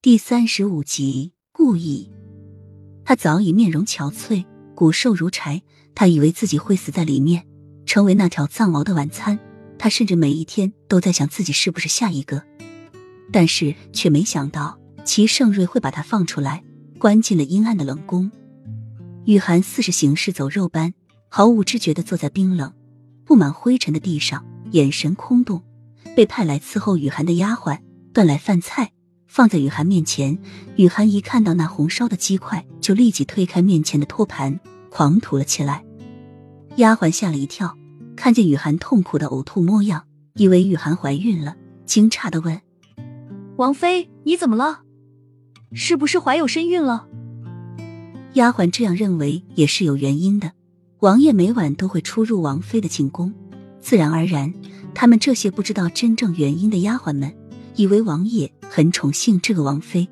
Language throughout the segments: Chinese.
第三十五集，故意。他早已面容憔悴，骨瘦如柴。他以为自己会死在里面，成为那条藏獒的晚餐。他甚至每一天都在想自己是不是下一个，但是却没想到齐盛瑞会把他放出来，关进了阴暗的冷宫。雨涵似是行尸走肉般，毫无知觉的坐在冰冷、布满灰尘的地上，眼神空洞。被派来伺候雨涵的丫鬟端来饭菜。放在雨涵面前，雨涵一看到那红烧的鸡块，就立即推开面前的托盘，狂吐了起来。丫鬟吓了一跳，看见雨涵痛苦的呕吐模样，以为雨涵怀孕了，惊诧的问：“王妃，你怎么了？是不是怀有身孕了？”丫鬟这样认为也是有原因的。王爷每晚都会出入王妃的寝宫，自然而然，他们这些不知道真正原因的丫鬟们。以为王爷很宠幸这个王妃，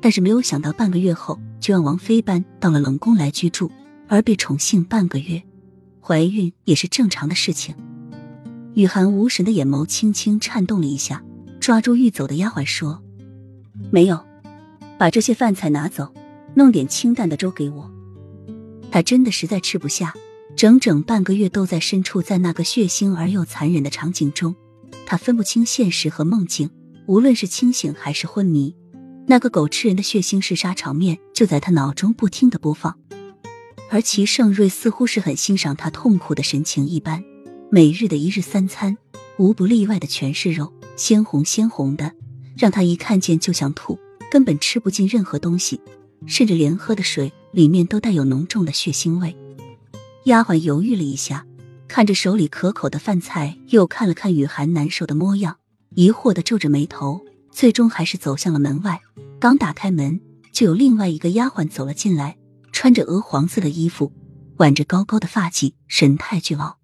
但是没有想到半个月后就让王妃搬到了冷宫来居住，而被宠幸半个月，怀孕也是正常的事情。雨涵无神的眼眸轻轻颤动了一下，抓住欲走的丫鬟说：“没有，把这些饭菜拿走，弄点清淡的粥给我。”他真的实在吃不下，整整半个月都在身处在那个血腥而又残忍的场景中，他分不清现实和梦境。无论是清醒还是昏迷，那个狗吃人的血腥嗜杀场面就在他脑中不停的播放。而齐盛瑞似乎是很欣赏他痛苦的神情一般，每日的一日三餐无不例外的全是肉，鲜红鲜红的，让他一看见就想吐，根本吃不进任何东西，甚至连喝的水里面都带有浓重的血腥味。丫鬟犹豫了一下，看着手里可口的饭菜，又看了看雨涵难受的模样。疑惑的皱着眉头，最终还是走向了门外。刚打开门，就有另外一个丫鬟走了进来，穿着鹅黄色的衣服，挽着高高的发髻，神态倨傲。